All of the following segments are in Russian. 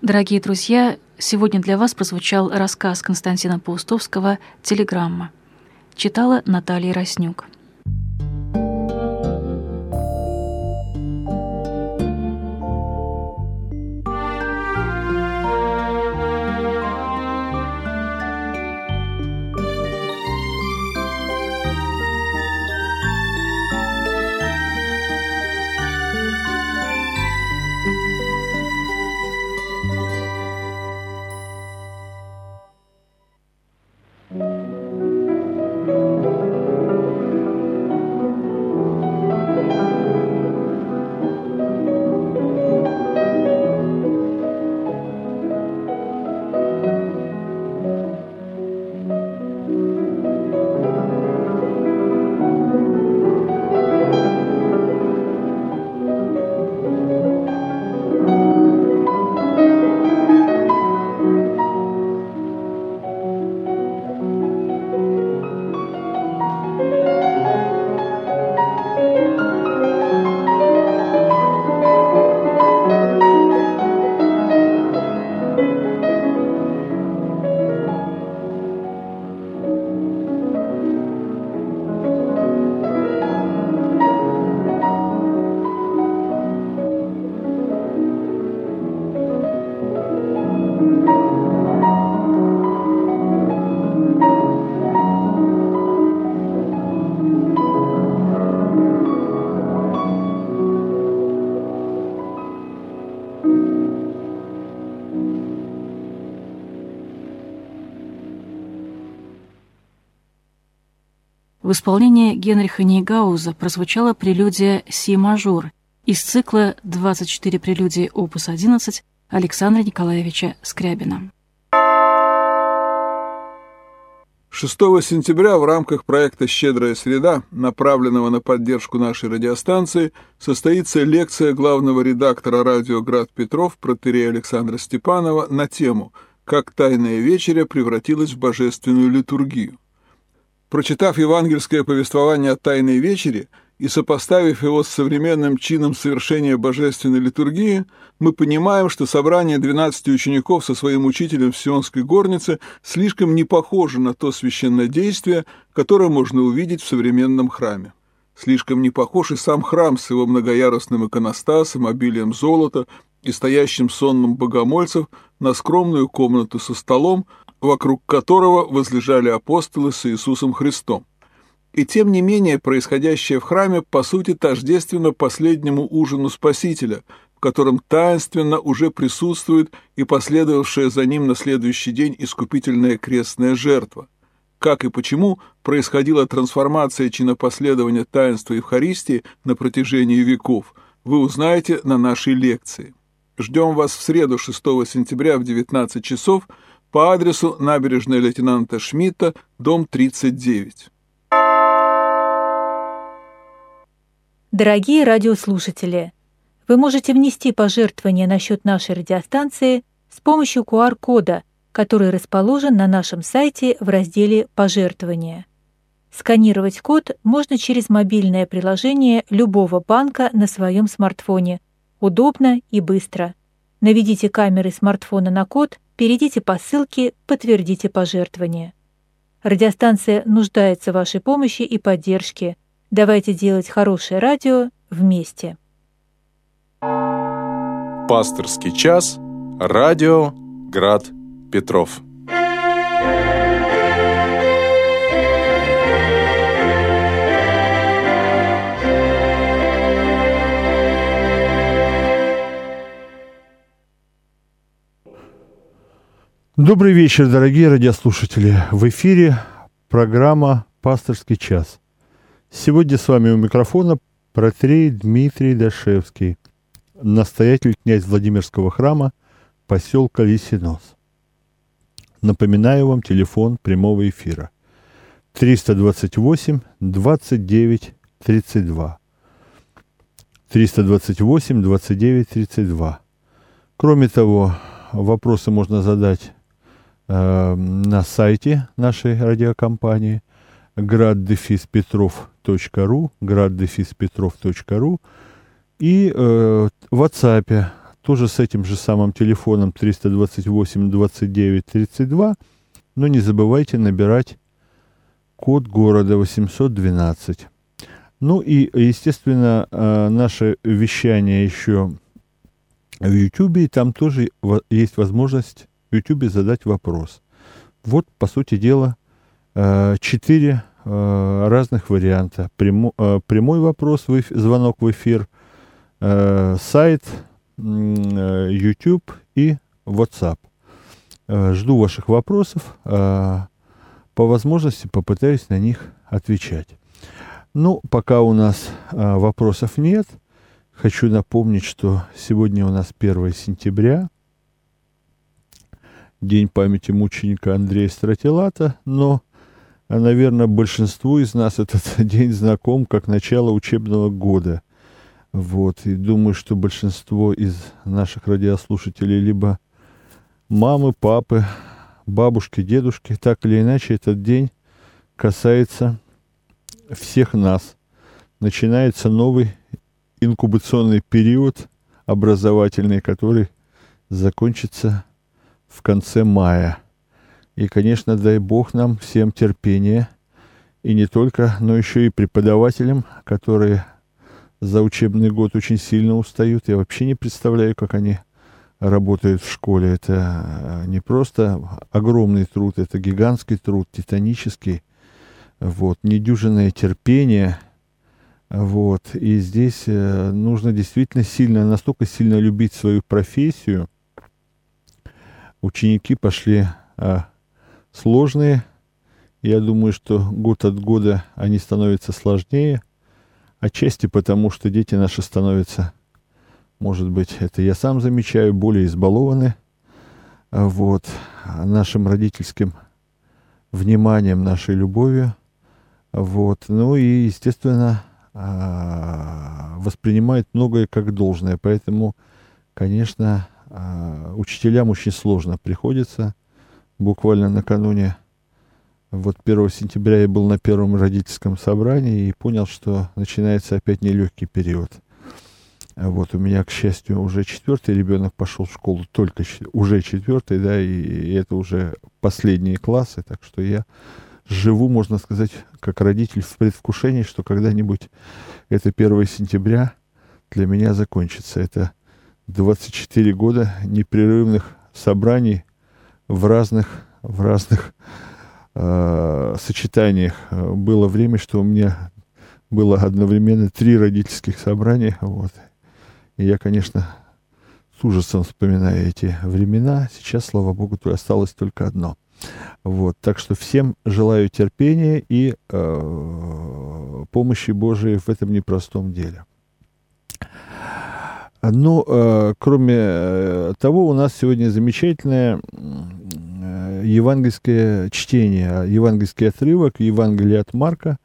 Дорогие друзья, сегодня для вас прозвучал рассказ Константина Паустовского «Телеграмма». Читала Наталья Роснюк. В исполнении Генриха Нейгауза прозвучала прелюдия «Си-мажор» из цикла «24 прелюдии опус 11» Александра Николаевича Скрябина. 6 сентября в рамках проекта «Щедрая среда», направленного на поддержку нашей радиостанции, состоится лекция главного редактора радио «Град Петров» протерея Александра Степанова на тему «Как тайная вечеря превратилась в божественную литургию». Прочитав евангельское повествование о Тайной вечере и сопоставив его с современным чином совершения божественной литургии, мы понимаем, что собрание 12 учеников со своим учителем в Сионской горнице слишком не похоже на то священное действие, которое можно увидеть в современном храме. Слишком не похож и сам храм с его многоярусным иконостасом, обилием золота и стоящим сонным богомольцев на скромную комнату со столом, вокруг которого возлежали апостолы с Иисусом Христом. И тем не менее происходящее в храме по сути тождественно последнему ужину Спасителя, в котором таинственно уже присутствует и последовавшая за ним на следующий день искупительная крестная жертва. Как и почему происходила трансформация чинопоследования таинства Евхаристии на протяжении веков, вы узнаете на нашей лекции. Ждем вас в среду 6 сентября в 19 часов – по адресу набережная лейтенанта Шмидта, дом 39. Дорогие радиослушатели, вы можете внести пожертвование на счет нашей радиостанции с помощью QR-кода, который расположен на нашем сайте в разделе «Пожертвования». Сканировать код можно через мобильное приложение любого банка на своем смартфоне. Удобно и быстро. Наведите камеры смартфона на код – перейдите по ссылке «Подтвердите пожертвование». Радиостанция нуждается в вашей помощи и поддержке. Давайте делать хорошее радио вместе. Пасторский час. Радио Град Петров. Добрый вечер, дорогие радиослушатели. В эфире программа «Пасторский час». Сегодня с вами у микрофона протрей Дмитрий Дашевский, настоятель князь Владимирского храма поселка Лисинос. Напоминаю вам телефон прямого эфира 328 29 32. 328 29 32. Кроме того, вопросы можно задать Э, на сайте нашей радиокомпании graddefispetrov.ru graddefispetrov.ru и э, в WhatsApp тоже с этим же самым телефоном 328 29 32, но не забывайте набирать код города 812. Ну и, естественно, э, наше вещание еще в YouTube, и там тоже есть возможность YouTube задать вопрос. Вот, по сути дела, э, четыре разных варианта. Прямой вопрос, звонок в эфир, сайт, Э, YouTube и WhatsApp. Э, жду ваших вопросов. Э, по возможности попытаюсь на них отвечать. Ну, пока у нас вопросов нет, хочу напомнить, что сегодня у нас 1 сентября, День памяти мученика Андрея Стратилата, но, наверное, большинству из нас этот день знаком как начало учебного года – вот, и думаю, что большинство из наших радиослушателей либо мамы, папы, бабушки, дедушки, так или иначе этот день касается всех нас. Начинается новый инкубационный период образовательный, который закончится в конце мая. И, конечно, дай Бог нам всем терпения, и не только, но еще и преподавателям, которые за учебный год очень сильно устают. Я вообще не представляю, как они работают в школе. Это э, не просто огромный труд, это гигантский труд, титанический. Вот, недюжинное терпение. Вот, и здесь э, нужно действительно сильно, настолько сильно любить свою профессию. Ученики пошли а, сложные. Я думаю, что год от года они становятся сложнее – Отчасти потому, что дети наши становятся, может быть, это я сам замечаю, более избалованы вот, нашим родительским вниманием, нашей любовью. Вот. Ну и, естественно, а, воспринимают многое как должное. Поэтому, конечно, а, учителям очень сложно приходится. Буквально накануне вот 1 сентября я был на первом родительском собрании и понял, что начинается опять нелегкий период. Вот у меня, к счастью, уже четвертый ребенок пошел в школу, только уже четвертый, да, и, и это уже последние классы, так что я живу, можно сказать, как родитель в предвкушении, что когда-нибудь это 1 сентября для меня закончится. Это 24 года непрерывных собраний в разных, в разных э, сочетаниях. Было время, что у меня было одновременно три родительских собрания. Вот. И я, конечно, с ужасом вспоминаю эти времена. Сейчас, слава богу, осталось только одно. Вот. Так что всем желаю терпения и э, помощи Божией в этом непростом деле. Ну, э, кроме э, того, у нас сегодня замечательная евангельское чтение, евангельский отрывок, Евангелие от Марка,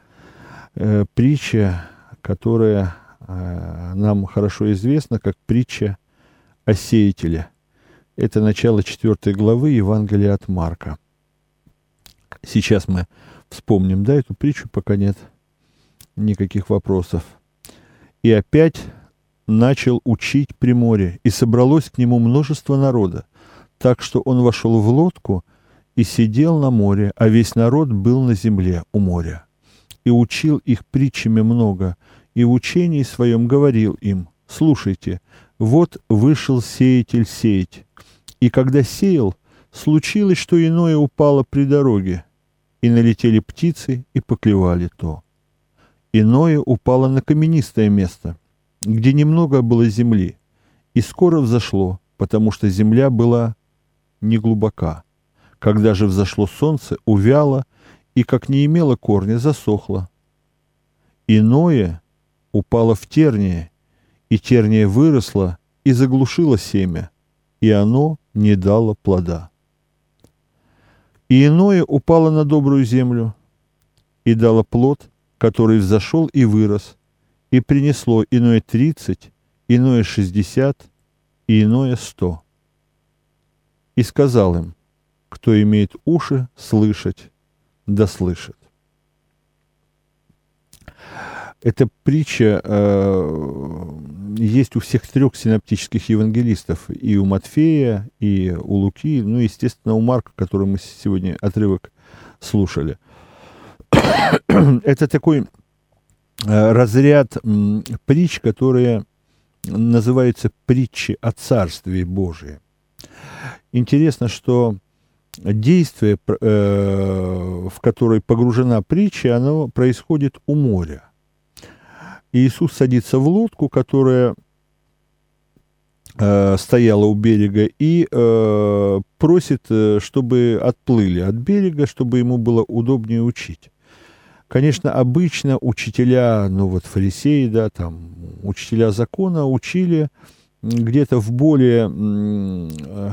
э, притча, которая э, нам хорошо известна как притча о сеятеле. Это начало 4 главы Евангелия от Марка. Сейчас мы вспомним, да, эту притчу, пока нет никаких вопросов. И опять начал учить при море, и собралось к нему множество народа, так что он вошел в лодку и сидел на море, а весь народ был на земле у моря. И учил их притчами много, и в учении своем говорил им, «Слушайте, вот вышел сеятель сеять, и когда сеял, случилось, что иное упало при дороге, и налетели птицы и поклевали то. Иное упало на каменистое место, где немного было земли, и скоро взошло, потому что земля была неглубока. Когда же взошло солнце, увяло и, как не имело корня, засохло. Иное упало в терние, и терние выросло и заглушило семя, и оно не дало плода. И иное упало на добрую землю и дало плод, который взошел и вырос, и принесло иное тридцать, иное шестьдесят, и иное сто. И сказал им – кто имеет уши слышать, да слышит. Эта притча э, есть у всех трех синоптических евангелистов, и у Матфея, и у Луки, ну, естественно, у Марка, который мы сегодня отрывок слушали. Это такой разряд притч, которые называются притчи о Царстве Божьем. Интересно, что действие, э, в которое погружена притча, оно происходит у моря. Иисус садится в лодку, которая э, стояла у берега, и э, просит, чтобы отплыли от берега, чтобы ему было удобнее учить. Конечно, обычно учителя, ну вот фарисеи, да, там, учителя закона учили где-то в более э,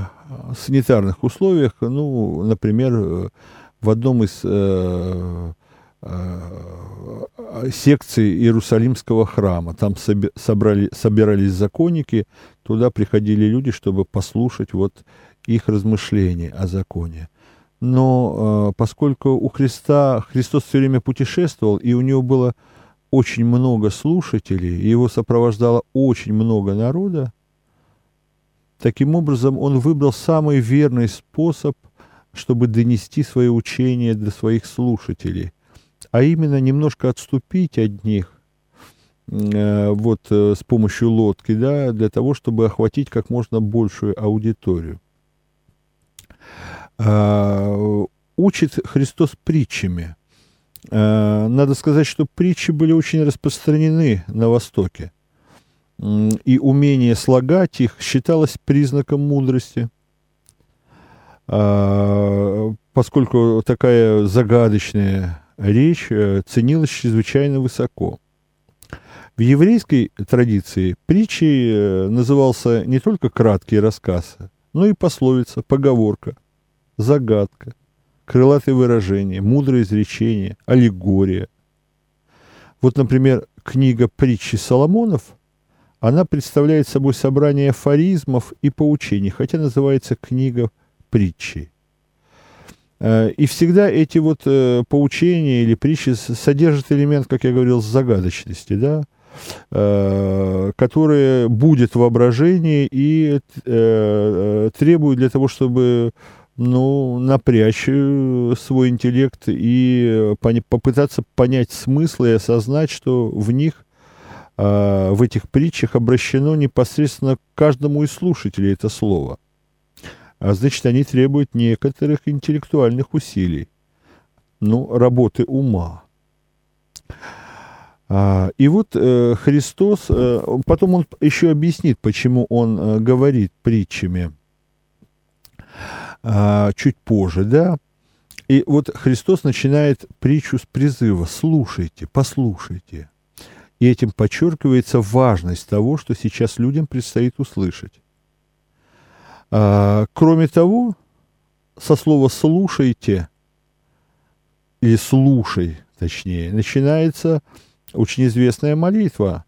санитарных условиях, ну, например, в одном из э, э, секций Иерусалимского храма. Там собрали, собирались законники, туда приходили люди, чтобы послушать вот их размышления о законе. Но э, поскольку у Христа, Христос все время путешествовал, и у него было очень много слушателей, его сопровождало очень много народа, Таким образом, он выбрал самый верный способ, чтобы донести свое учение до своих слушателей, а именно немножко отступить от них э, вот э, с помощью лодки, да, для того, чтобы охватить как можно большую аудиторию. Э, учит Христос притчами. Э, надо сказать, что притчи были очень распространены на Востоке и умение слагать их считалось признаком мудрости. А, поскольку такая загадочная речь э, ценилась чрезвычайно высоко. В еврейской традиции притчей э, назывался не только краткий рассказ, но и пословица, поговорка, загадка, крылатые выражения, мудрое изречение, аллегория. Вот, например, книга притчи Соломонов – она представляет собой собрание афоризмов и поучений, хотя называется книга притчи. Э, и всегда эти вот э, поучения или притчи содержат элемент, как я говорил, загадочности, да, э, который будет воображение и требует для того, чтобы ну, напрячь свой интеллект и попытаться понять смысл и осознать, что в них а, в этих притчах обращено непосредственно каждому из слушателей это слово. А значит, они требуют некоторых интеллектуальных усилий, ну, работы ума. А, и вот э, Христос, э, потом он еще объяснит, почему он э, говорит притчами э, чуть позже, да. И вот Христос начинает притчу с призыва «слушайте, послушайте». И этим подчеркивается важность того, что сейчас людям предстоит услышать. А, кроме того, со слова «слушайте» или «слушай», точнее, начинается очень известная молитва,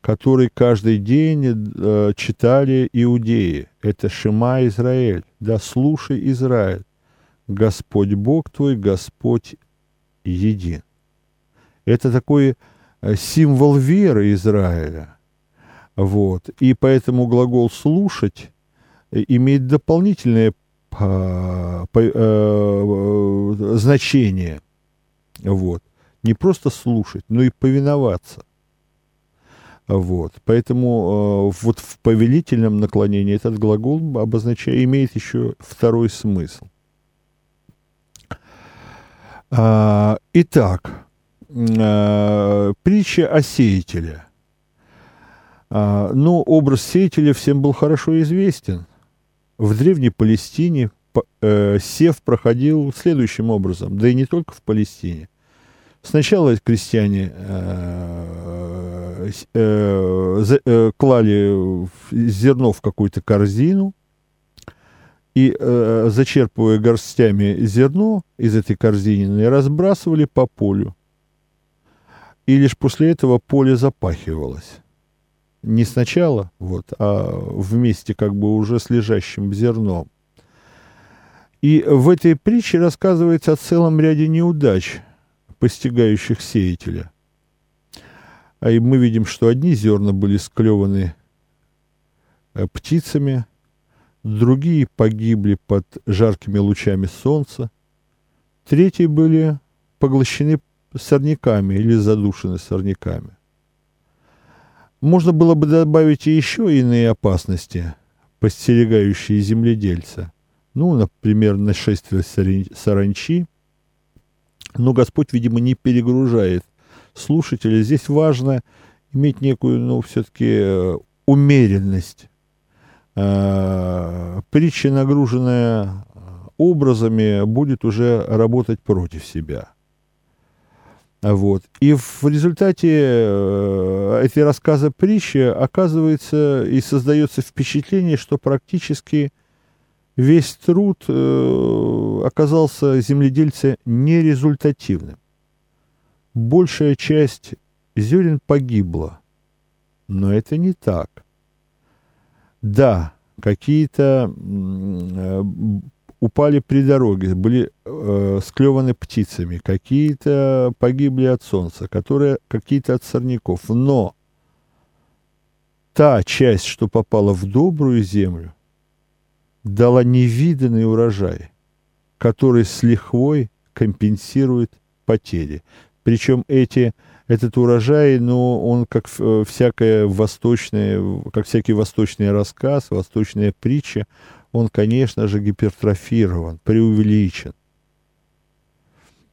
которую каждый день э, читали иудеи. Это «Шема Израиль», «Да слушай, Израиль, Господь Бог твой, Господь един». Это такое Э, символ веры Израиля. Вот. И поэтому глагол «слушать» имеет дополнительное по, по, э, значение. Вот. Не просто слушать, но и повиноваться. Вот. Поэтому э, вот в повелительном наклонении этот глагол обозначает, имеет еще второй смысл. А, итак, э, притча о сеятеле. А, ну, образ сеятеля всем был хорошо известен. В Древней Палестине э, сев проходил следующим образом, да и не только в Палестине. Сначала крестьяне э, э, э, клали зерно в какую-то корзину, и, э, зачерпывая горстями зерно из этой корзины, разбрасывали по полю и лишь после этого поле запахивалось. Не сначала, вот, а вместе как бы уже с лежащим зерном. И в этой притче рассказывается о целом ряде неудач, постигающих сеятеля. А и мы видим, что одни зерна были склеваны э, птицами, другие погибли под жаркими лучами солнца, третьи были поглощены сорняками или задушены сорняками. Можно было бы добавить и еще иные опасности, постерегающие земледельца. Ну, например, нашествие саранчи. Но Господь, видимо, не перегружает слушателя. Здесь важно иметь некую, ну, все-таки э, умеренность. А, притча, нагруженная образами, будет уже работать против себя. Вот. И в результате э, эти рассказы притчи оказывается и создается впечатление, что практически весь труд э, оказался земледельца нерезультативным. Большая часть зерен погибла, но это не так. Да, какие-то э, упали при дороге, были э, склеваны птицами, какие-то погибли от солнца, которые какие-то от сорняков. Но та часть, что попала в добрую землю, дала невиданный урожай, который с лихвой компенсирует потери. Причем эти, этот урожай, ну, он как э, всякое восточное, как всякий восточный рассказ, восточная притча, он, конечно же, гипертрофирован, преувеличен.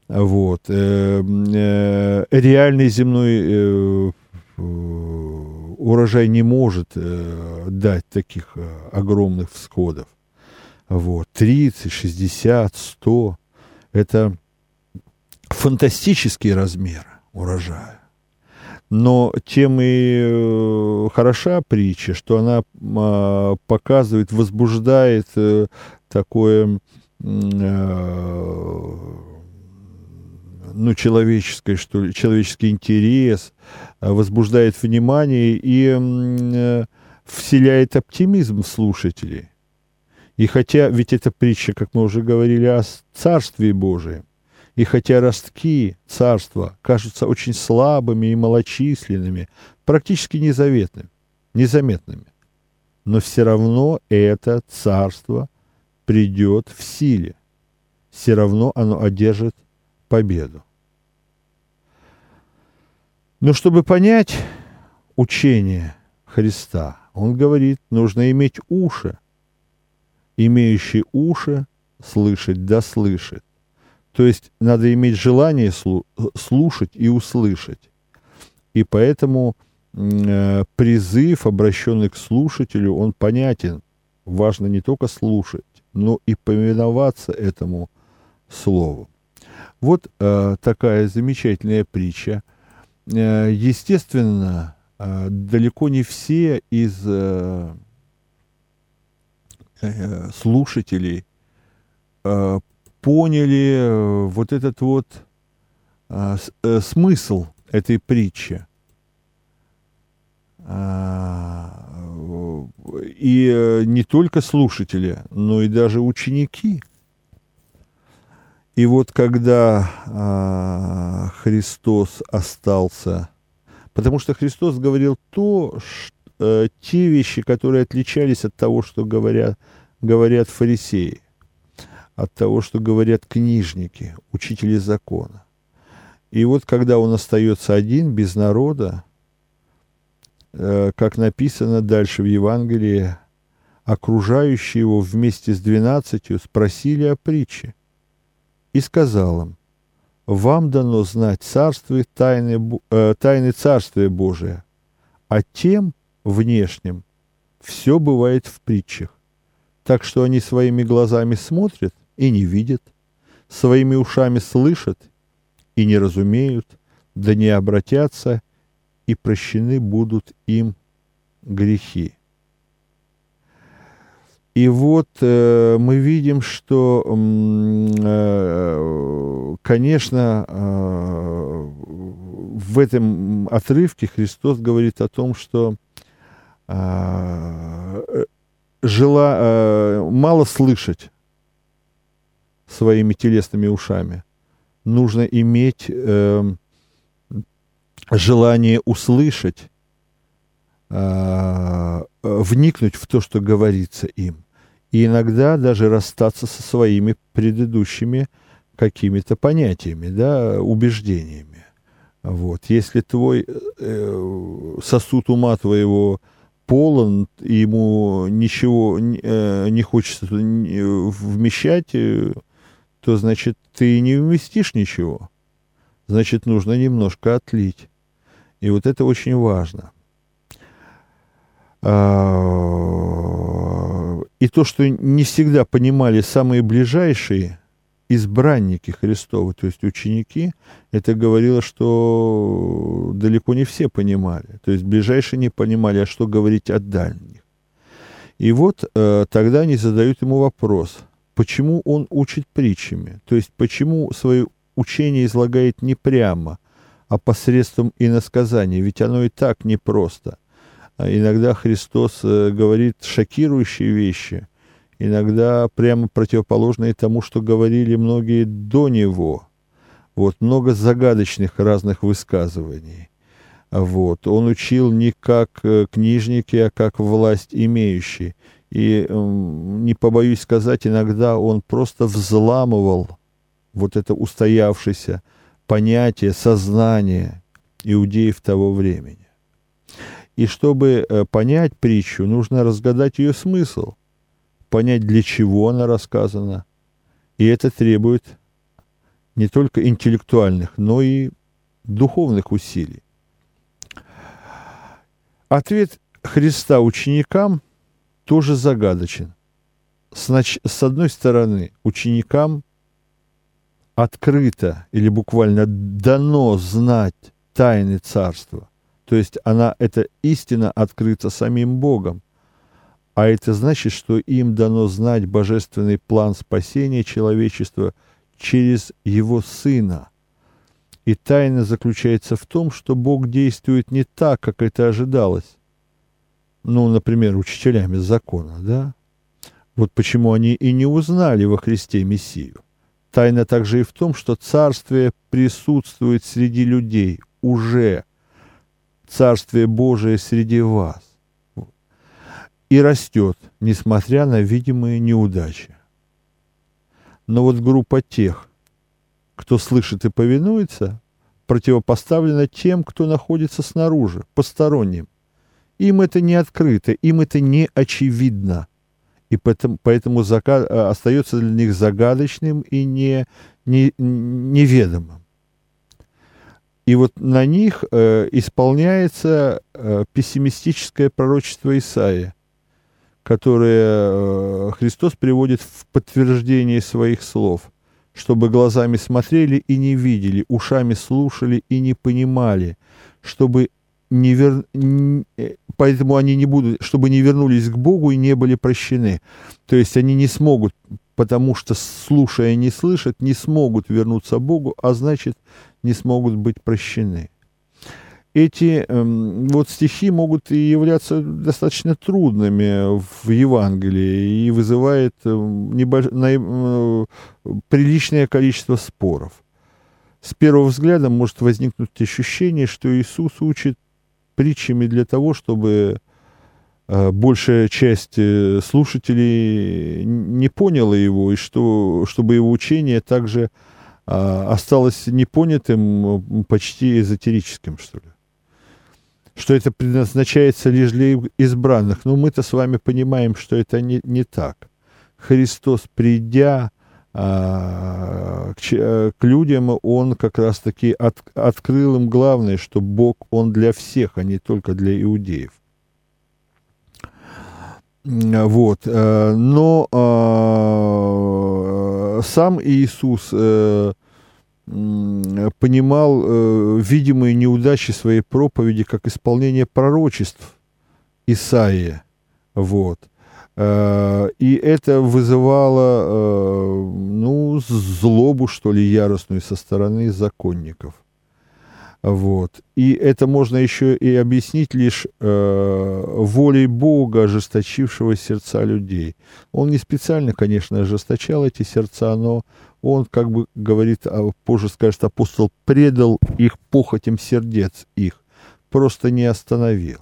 Вот. Э, э, реальный земной урожай не может дать таких огромных всходов. Вот. 30, 60, 100 – это фантастический размер урожая. Но тем и э, хороша притча, что она а, показывает, возбуждает э, такое э, ну, человеческое, что ли, человеческий интерес, возбуждает внимание и вселяет оптимизм в слушателей. И хотя, ведь эта притча, как мы уже говорили, о Царстве Божием, и хотя ростки царства кажутся очень слабыми и малочисленными, практически незаветными, незаметными, но все равно это царство придет в силе. Все равно оно одержит победу. Но чтобы понять учение Христа, он говорит, нужно иметь уши. Имеющий уши слышать да слышит. То есть надо иметь желание слушать и услышать. И поэтому э, призыв, обращенный к слушателю, он понятен. Важно не только слушать, но и повиноваться этому слову. Вот э, такая замечательная притча. Э, естественно, э, далеко не все из э, слушателей э, поняли э, вот этот вот э, смысл этой притчи. А, и э, не только слушатели, но и даже ученики. И вот когда а, Христос остался, потому что Христос говорил то, что, те вещи, которые отличались от того, что говорят, говорят фарисеи от того, что говорят книжники, учители закона. И вот когда он остается один, без народа, э, как написано дальше в Евангелии, окружающие его вместе с двенадцатью спросили о притче. И сказал им, вам дано знать царствие тайны, э, тайны Царствия Божия, а тем внешним все бывает в притчах. Так что они своими глазами смотрят, и не видят, своими ушами слышат и не разумеют, да не обратятся, и прощены будут им грехи. И вот э, мы видим, что, э, конечно, э, в этом отрывке Христос говорит о том, что э, жела, э, мало слышать, своими телесными ушами. Нужно иметь э, желание услышать, э, вникнуть в то, что говорится им, и иногда даже расстаться со своими предыдущими какими-то понятиями, да, убеждениями. Вот. Если твой э, сосуд ума твоего полон, и ему ничего э, не хочется вмещать, э, то, значит, ты не вместишь ничего. Значит, нужно немножко отлить. И вот это очень важно. А, и то, что не всегда понимали самые ближайшие избранники Христовы, то есть ученики, это говорило, что далеко не все понимали. То есть ближайшие не понимали, а что говорить о дальних. И вот э, тогда они задают ему вопрос, почему он учит притчами, то есть почему свое учение излагает не прямо, а посредством иносказания, ведь оно и так непросто. А иногда Христос э, говорит шокирующие вещи, иногда прямо противоположные тому, что говорили многие до него. Вот, много загадочных разных высказываний. Вот. Он учил не как э, книжники, а как власть имеющий. И, не побоюсь сказать, иногда он просто взламывал вот это устоявшееся понятие, сознание иудеев того времени. И чтобы э, понять притчу, нужно разгадать ее смысл – понять, для чего она рассказана. И это требует не только интеллектуальных, но и духовных усилий. Ответ Христа ученикам тоже загадочен. С, одной стороны, ученикам открыто или буквально дано знать тайны царства. То есть она, эта истина открыта самим Богом. А это значит, что им дано знать божественный план спасения человечества через его Сына. И тайна заключается в том, что Бог действует не так, как это ожидалось. Ну, например, учителями закона, да? Вот почему они и не узнали во Христе Мессию. Тайна также и в том, что Царствие присутствует среди людей уже. Царствие Божие среди вас и растет, несмотря на видимые неудачи. Но вот группа тех, кто слышит и повинуется, противопоставлена тем, кто находится снаружи, посторонним. Им это не открыто, им это не очевидно. И поэтому, поэтому зака, э, остается для них загадочным и не, не, неведомым. И вот на них э, исполняется э, пессимистическое пророчество Исаия – которые э, Христос приводит в подтверждение своих слов, чтобы глазами смотрели и не видели, ушами слушали и не понимали, чтобы не вер... Поэтому они не будут, чтобы не вернулись к Богу и не были прощены. То есть они не смогут, потому что слушая не слышат, не смогут вернуться к Богу, а значит не смогут быть прощены эти э, вот стихи могут и являться достаточно трудными в Евангелии и вызывает э, небольш... на... э, приличное количество споров. С первого взгляда может возникнуть ощущение, что Иисус учит притчами для того, чтобы э, большая часть э, слушателей не поняла его, и что, чтобы его учение также э, осталось непонятым, почти эзотерическим, что ли что это предназначается лишь для избранных. Но мы-то с вами понимаем, что это не, не так. Христос, придя а, к, э, к людям, он как раз-таки от, открыл им главное, что Бог, он для всех, а не только для иудеев. Вот. Э, но э, сам Иисус э, понимал э, видимые неудачи своей проповеди как исполнение пророчеств Исаия. Вот. Э, и это вызывало, э, ну, злобу, что ли, яростную со стороны законников. Вот. И это можно еще и объяснить лишь э, волей Бога, ожесточившего сердца людей. Он не специально, конечно, ожесточал эти сердца, но он, как бы говорит, а позже скажет апостол, предал их похотям сердец их, просто не остановил.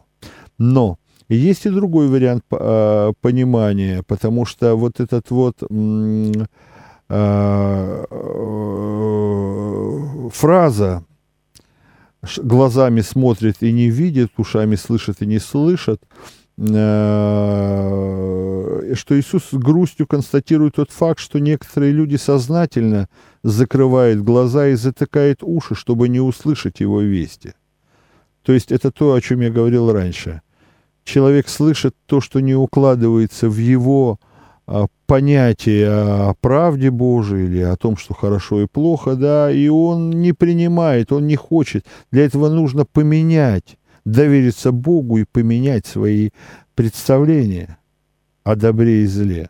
Но есть и другой вариант э, понимания, потому что вот этот вот э, э, фраза глазами смотрит и не видит, ушами слышит и не слышит, что Иисус с грустью констатирует тот факт, что некоторые люди сознательно закрывают глаза и затыкают уши, чтобы не услышать его вести. То есть это то, о чем я говорил раньше. Человек слышит то, что не укладывается в его а, понятие о правде Божией или о том, что хорошо и плохо, да, и он не принимает, он не хочет. Для этого нужно поменять, довериться Богу и поменять свои представления о добре и зле,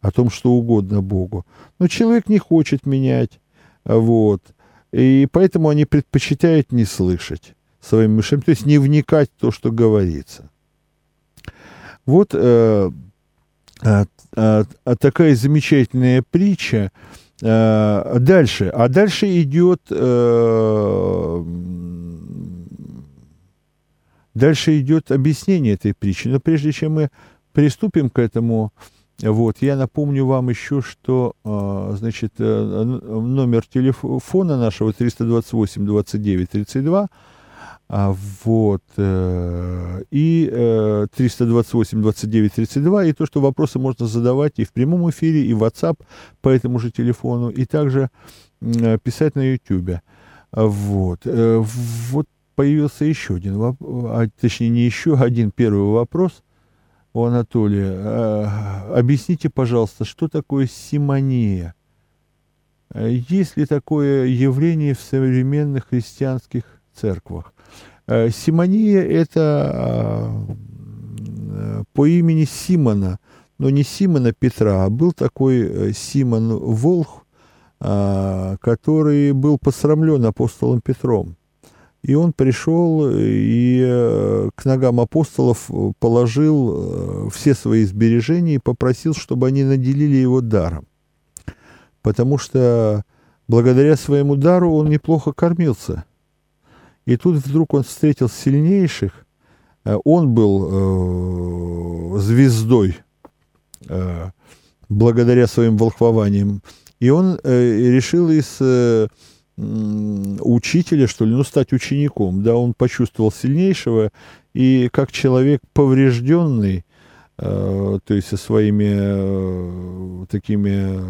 о том, что угодно Богу. Но человек не хочет менять, вот, и поэтому они предпочитают не слышать своим мышам, то есть не вникать в то, что говорится. Вот э, а, а, а такая замечательная притча. А, дальше. А дальше идет... А, дальше идет объяснение этой притчи. Но прежде чем мы приступим к этому, вот, я напомню вам еще, что, значит, э, номер телефона нашего 328 29 32 а, вот. Э, и 328 29 32. И то, что вопросы можно задавать и в прямом эфире, и в WhatsApp по этому же телефону, и также э, писать на YouTube. Вот. Э, вот появился еще один вопрос, а, точнее, не еще один первый вопрос у Анатолия. Объясните, пожалуйста, что такое симония? Есть ли такое явление в современных христианских церквах? Симония – это по имени Симона, но не Симона Петра, а был такой э, Симон Волх, который был посрамлен апостолом Петром. И он пришел и к ногам апостолов положил все свои сбережения и попросил, чтобы они наделили его даром. Потому что благодаря своему дару он неплохо кормился. И тут вдруг он встретил сильнейших. Э, он был э, звездой э, благодаря своим волхвованиям. И он э, решил из э, учителя, что ли, ну, стать учеником. Да, он почувствовал сильнейшего, и как человек поврежденный, э, то есть со своими э, такими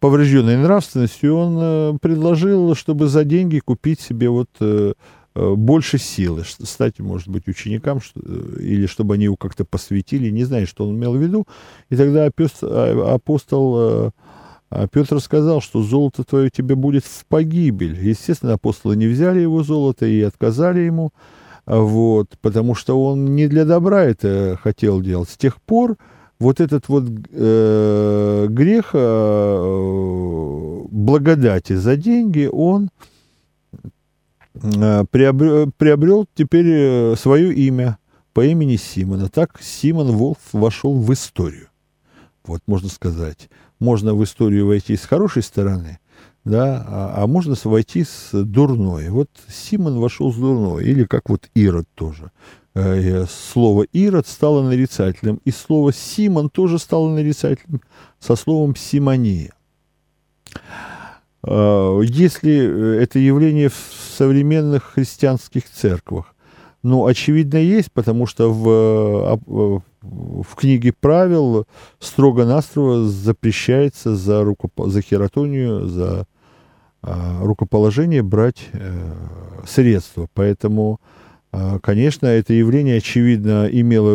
поврежденной нравственностью, он э, предложил, чтобы за деньги купить себе вот э, э, больше силы, стать, может быть, ученикам, или чтобы они его как-то посвятили, не знаю, что он имел в виду. И тогда а, апостол Петр сказал, что золото твое тебе будет в погибель. Естественно, апостолы не взяли его золото и отказали ему, вот, потому что он не для добра это хотел делать. С тех пор вот этот вот э, грех э, благодати за деньги, он э, приобрел, приобрел теперь э, свое имя по имени Симона. Так Симон Волф вошел в историю. Вот можно сказать. Можно в историю войти с хорошей стороны, да, а, а можно войти с дурной. Вот Симон вошел с дурной, или как вот Ирод тоже. Э, слово «ирод» стало нарицательным, и слово «симон» тоже стало нарицательным со словом «симония». Э, если это явление в современных христианских церквах, ну, очевидно, есть, потому что в, в книге правил строго-настрого запрещается за, рукоп... за хератонию, за а, рукоположение брать э, средства. Поэтому а, конечно, это явление, очевидно, имело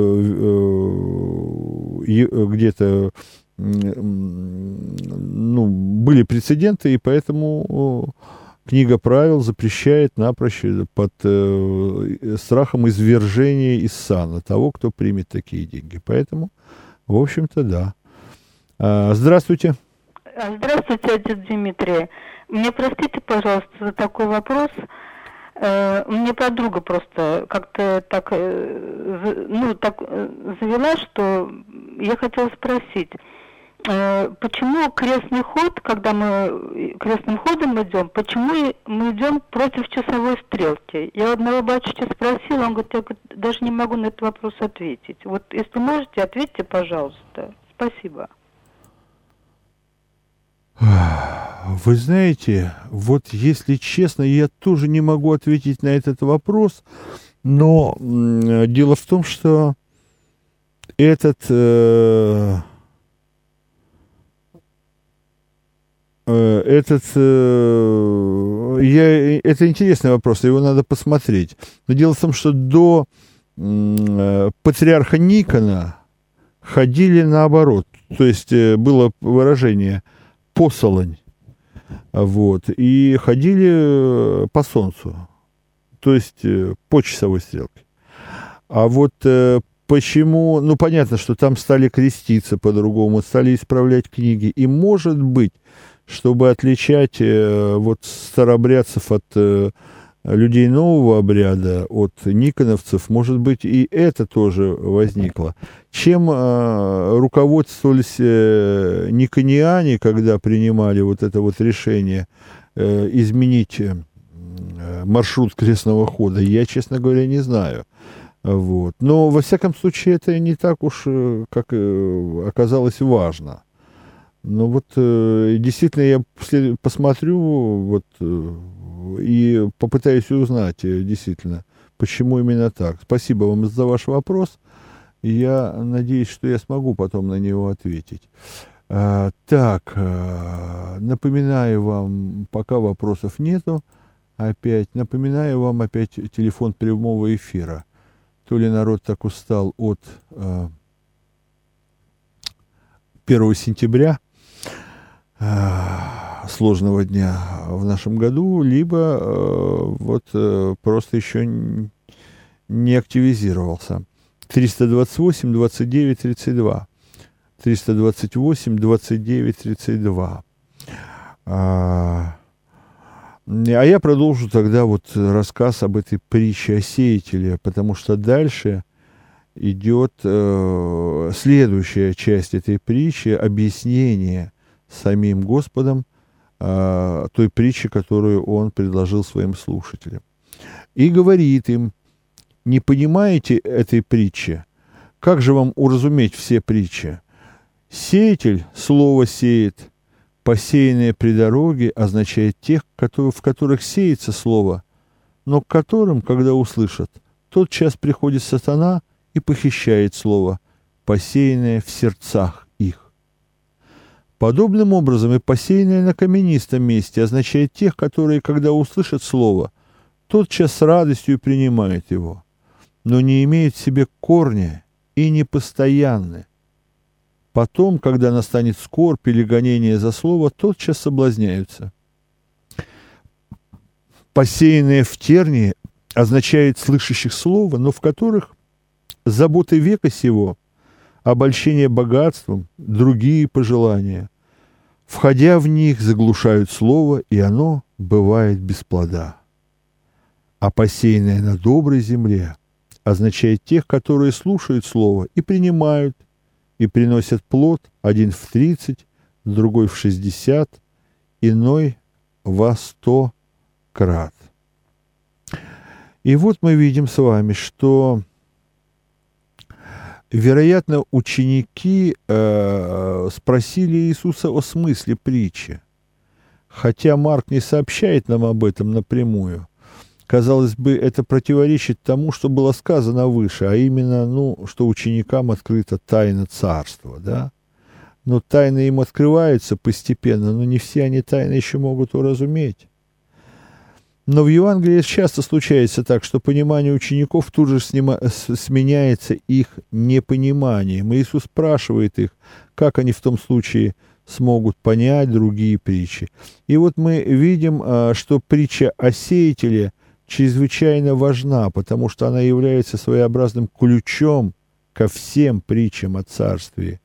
э, где-то ну, были прецеденты, и поэтому книга правил запрещает напрочь под э, страхом извержения из сана того, кто примет такие деньги. Поэтому, в общем-то, да. А, здравствуйте. Здравствуйте, отец Дмитрий. Мне простите, пожалуйста, за такой вопрос. Э, мне подруга просто как-то так, э, ну, так э, завела, что я хотела спросить. Э, почему крестный ход, когда мы крестным ходом идем, почему мы идем против часовой стрелки? Я одного батюшки спросила, он говорит, я даже не могу на этот вопрос ответить. Вот если можете, ответьте, пожалуйста. Спасибо. Вы знаете, вот если честно, я тоже не могу ответить на этот вопрос, но дело в том, что этот э, этот, э, я, это интересный вопрос, его надо посмотреть. Но дело в том, что до э, патриарха Никона ходили наоборот. То есть было выражение «посолонь». Вот, и ходили по солнцу, то есть по часовой стрелке. А вот почему, ну понятно, что там стали креститься по-другому, стали исправлять книги, и может быть, чтобы отличать э, вот старобрядцев от э, людей нового обряда, от никоновцев, может быть, и это тоже возникло. Чем э, руководствовались э, никониане, когда принимали вот это вот решение э, изменить э, маршрут крестного хода, я, честно говоря, не знаю. Вот. Но, во всяком случае, это не так уж, э, как э, оказалось, важно. Ну вот э, действительно я посмотрю вот э, и попытаюсь узнать э, действительно, почему именно так. Спасибо вам за ваш вопрос. Я надеюсь, что я смогу потом на него ответить. А, так, напоминаю вам, пока вопросов нету, опять, напоминаю вам опять телефон прямого эфира. То ли народ так устал от а, 1 сентября, сложного дня в нашем году, либо э, вот э, просто еще не активизировался. 328 29 32. 328 29 32. А, а я продолжу тогда вот рассказ об этой притче о сеятеле, потому что дальше идет э, следующая часть этой притчи, объяснение – самим Господом э, той притчи, которую он предложил своим слушателям. И говорит им, не понимаете этой притчи? Как же вам уразуметь все притчи? Сеятель слово сеет, посеянное при дороге означает тех, которые, в которых сеется слово, но к которым, когда услышат, тот час приходит сатана и похищает слово, посеянное в сердцах Подобным образом и посеянное на каменистом месте означает тех, которые, когда услышат слово, тотчас с радостью принимают его, но не имеют в себе корня и непостоянны. Потом, когда настанет скорбь или гонение за слово, тотчас соблазняются. Посеянное в тернии означает слышащих слово, но в которых заботы века сего – обольщение богатством, другие пожелания. Входя в них, заглушают слово, и оно бывает без плода. А посеянное на доброй земле означает тех, которые слушают слово и принимают, и приносят плод, один в тридцать, другой в шестьдесят, иной во сто крат. И вот мы видим с вами, что вероятно, ученики э, спросили Иисуса о смысле притчи. Хотя Марк не сообщает нам об этом напрямую. Казалось бы, это противоречит тому, что было сказано выше, а именно, ну, что ученикам открыта тайна царства, да? Но тайны им открываются постепенно, но не все они тайны еще могут уразуметь. Но в Евангелии часто случается так, что понимание учеников тут же снима, сменяется их непониманием. Иисус спрашивает их, как они в том случае смогут понять другие притчи. И вот мы видим, а, что притча о сеятеле чрезвычайно важна, потому что она является своеобразным ключом ко всем притчам о Царстве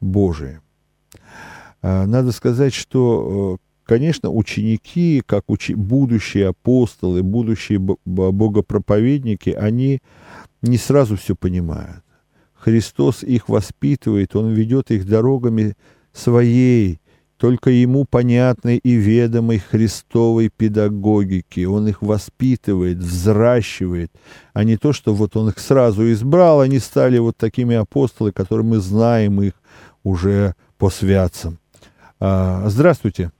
Божием. А, надо сказать, что э, Конечно, ученики, как учи, будущие апостолы, будущие богопроповедники, они не сразу все понимают. Христос их воспитывает, Он ведет их дорогами своей, только ему понятной и ведомой Христовой педагогики. Он их воспитывает, взращивает, а не то, что вот он их сразу избрал, они стали вот такими апостолы, которые мы знаем их уже по святцам. А, здравствуйте.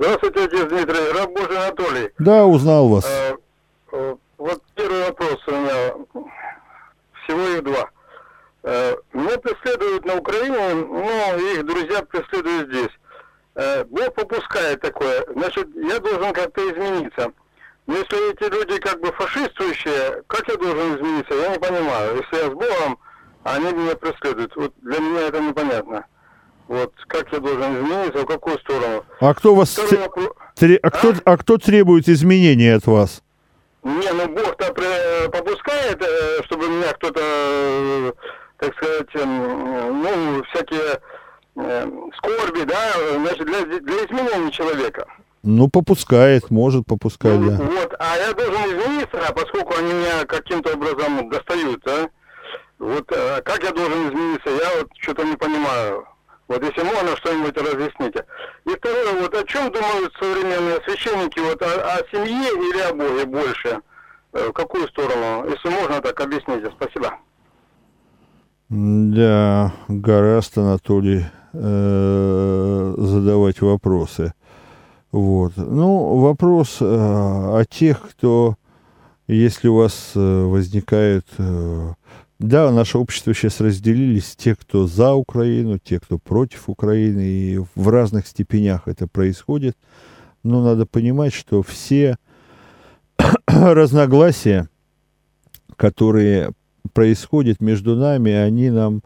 Здравствуйте, отец Дмитрий, раб Божий Анатолий. Да, узнал вас. А, вот первый вопрос у меня, всего их два. А, меня преследуют на Украине, но их друзья преследуют здесь. Э, Бог попускает такое. Значит, я должен как-то измениться. Но если эти люди как бы фашистующие, как я должен измениться, я не понимаю. Если я с Богом, они меня преследуют. Вот для меня это непонятно. Вот как я должен измениться, в какую сторону. А кто вас Второй вопрос... тре... а? Кто... а кто требует изменения от вас? Не, ну Бог-то попускает, э, чтобы меня кто-то, э, так сказать, эм, ну, всякие Э, скорби, да, значит, для, для изменения человека. Ну, попускает, может попускать, ну, да. Вот, а я должен измениться, поскольку они меня каким-то образом достают, да? Вот а как я должен измениться, я вот что-то не понимаю. Вот если можно, что-нибудь разъясните. И второе, вот о чем думают современные священники, вот о, о семье или о Боге больше? Э, в какую сторону? Если можно, так объясните. Спасибо. Да, гораст, Анатолий э, задавать вопросы. Вот. Ну, вопрос э, о тех, кто, если у вас э, возникает... да, наше общество сейчас разделились, те, кто за Украину, те, кто против Украины, и в разных степенях это происходит. Но надо понимать, что все разногласия, которые происходят между нами, они нам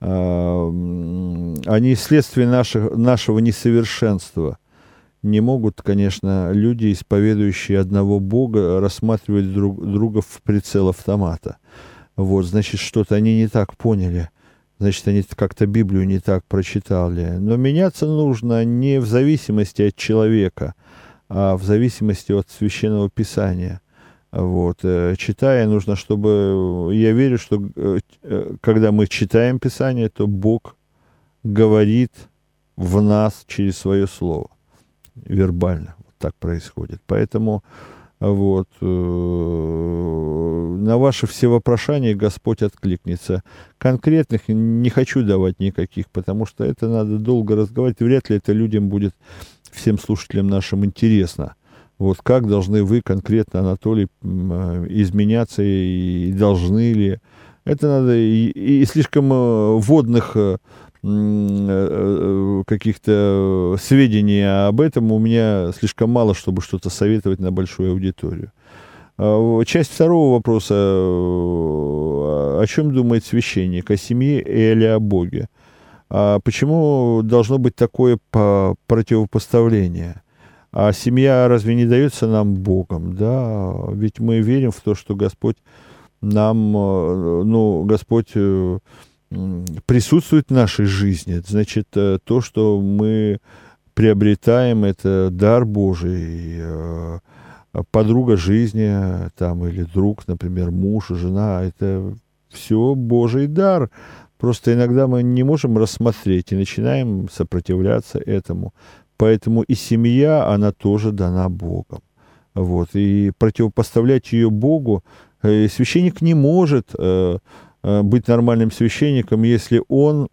они следствие наших, нашего несовершенства. Не могут, конечно, люди, исповедующие одного Бога, рассматривать друг друга в прицел автомата. Вот, значит, что-то они не так поняли. Значит, они как-то Библию не так прочитали. Но меняться нужно не в зависимости от человека, а в зависимости от священного писания – вот. Э, читая, нужно, чтобы... Я верю, что э, э, когда мы читаем Писание, то Бог говорит в нас через свое слово. Вербально. Вот так происходит. Поэтому вот, на ваши все вопрошания Господь откликнется. Конкретных не хочу давать никаких, потому что это надо долго разговаривать. Вряд ли это людям будет, всем слушателям нашим интересно. Вот как должны вы конкретно, Анатолий, э, изменяться и должны ли? Это надо и, и слишком э, водных э, каких-то сведений об этом у меня слишком мало, чтобы что-то советовать на большую аудиторию. А, часть второго вопроса. О чем думает священник? О семье или о Боге? А почему должно быть такое противопоставление? А семья разве не дается нам Богом? Да, ведь мы верим в то, что Господь нам, э, ну, Господь э, присутствует в нашей жизни. Значит, э, то, что мы приобретаем, это дар Божий, подруга жизни, там, или друг, например, муж, жена, это все Божий дар. Просто иногда мы не можем рассмотреть и начинаем сопротивляться этому. Поэтому и семья, она тоже дана Богом. Вот. И противопоставлять ее Богу э, священник не может э, э, быть нормальным священником, если он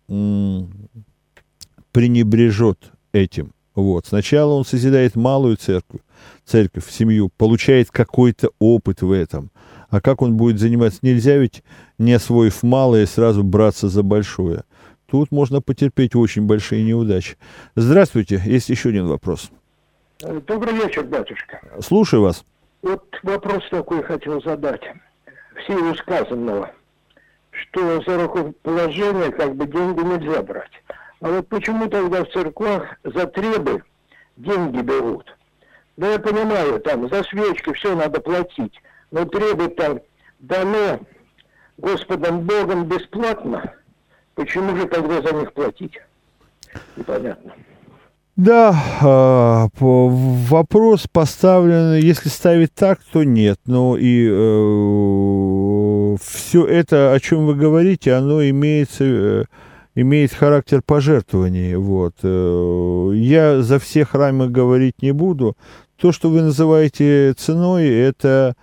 пренебрежет этим. Вот. Сначала он созидает малую церковь, церковь, семью, получает какой-то опыт в этом. А как он будет заниматься? Нельзя ведь, не освоив малое, сразу браться за большое. Тут можно потерпеть очень большие неудачи. Здравствуйте, есть еще один вопрос. Добрый вечер, батюшка. Слушаю вас. Вот вопрос такой хотел задать. В силу сказанного, что за рукоположение как бы деньги нельзя брать. А вот почему тогда в церквах за требы деньги берут? Да я понимаю, там за свечки все надо платить, но требы там дано Господом Богом бесплатно – Почему же тогда за них платить? Непонятно. Да, э, вопрос поставлен, если ставить так, то нет. Но и э, все это, о чем вы говорите, оно имеется э, имеет характер пожертвований. Вот. Э, я за все храмы говорить не буду. То, что вы называете ценой, это,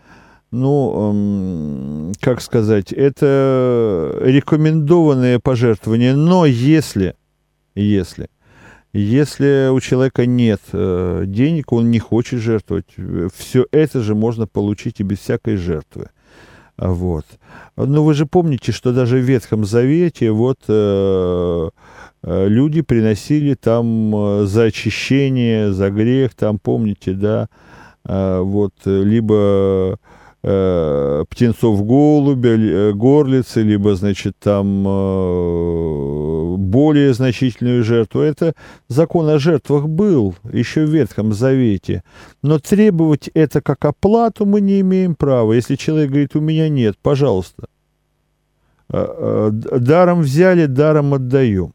ну, как сказать, это рекомендованные пожертвования. Но если, если, если у человека нет э, денег, он не хочет жертвовать, все это же можно получить и без всякой жертвы. Вот. Но вы же помните, что даже в Ветхом Завете вот э, э, люди приносили там э, за очищение, за грех, там, помните, да, э, вот, либо э, птенцов голубя, э, горлицы, либо, значит, там э, более значительную жертву. Это закон о жертвах был еще в Ветхом Завете. Но требовать это как оплату мы не имеем права. Если человек говорит, у меня нет, пожалуйста. Э, даром взяли, даром отдаем.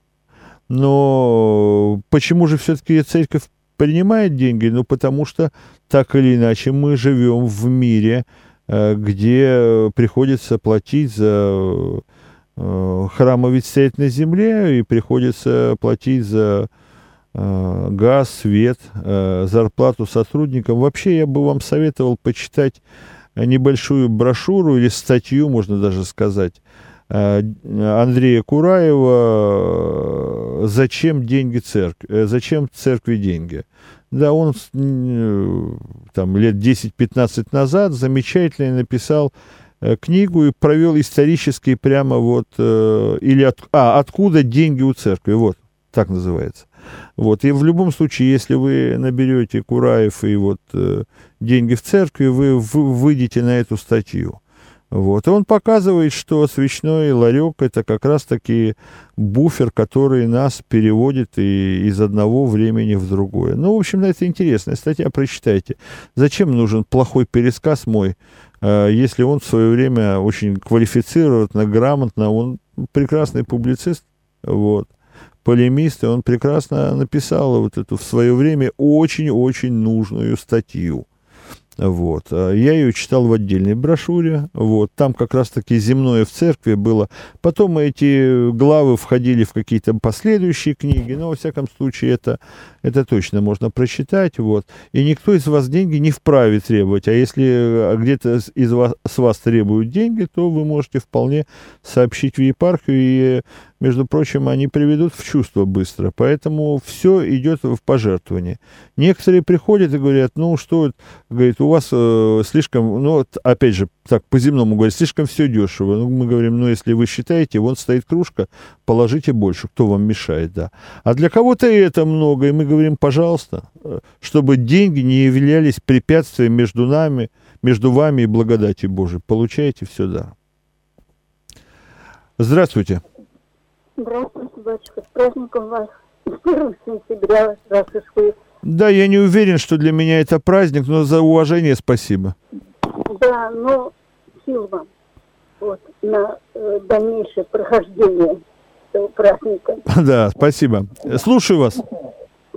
Но почему же все-таки церковь принимает деньги? Ну, потому что так или иначе мы живем в мире, Э, где приходится платить за храмы ведь стоят на земле, и приходится платить за э, газ, свет, зарплату сотрудникам. Вообще я бы вам советовал почитать небольшую брошюру или статью, можно даже сказать, Андрея Кураева «Зачем деньги церкви? Зачем церкви деньги?» Да, он там лет 10-15 назад замечательно написал э, книгу и провел исторический прямо вот, э, или от, а, откуда деньги у церкви, вот, так называется. Вот, и в любом случае, если вы наберете Кураев и вот э, деньги в церкви, вы, вы выйдете на эту статью. Вот. И он показывает, что свечной ларек – это как раз-таки буфер, который нас переводит и из одного времени в другое. Ну, в общем, это интересная статья, прочитайте. Зачем нужен плохой пересказ мой, э, если он в свое время очень квалифицированно, грамотно, он прекрасный публицист, вот, полемист, и он прекрасно написал вот эту в свое время очень-очень нужную статью. Вот. А я ее читал в отдельной брошюре. Вот. Там как раз-таки земное в церкви было. Потом эти главы входили в какие-то последующие книги. Но, во всяком случае, это, это точно можно прочитать. Вот. И никто из вас деньги не вправе требовать. А если а где-то из вас, с вас требуют деньги, то вы можете вполне сообщить в епархию и между прочим, они приведут в чувство быстро. Поэтому все идет в пожертвование. Некоторые приходят и говорят, ну что, говорит, у вас э, слишком, ну опять же, так по-земному говорят, слишком все дешево. Ну, мы говорим, ну если вы считаете, вон стоит кружка, положите больше, кто вам мешает, да. А для кого-то это много, и мы говорим, пожалуйста, э, чтобы деньги не являлись препятствием между нами, между вами и благодатью Божией. Получаете все, да. Здравствуйте. Здравствуйте, батюшка. С праздником вас. 1 сентября, уж Да, я не уверен, что для меня это праздник, но за уважение спасибо. Да, но сил вам вот, на э, дальнейшее прохождение этого праздника. Да, спасибо. Слушаю вас.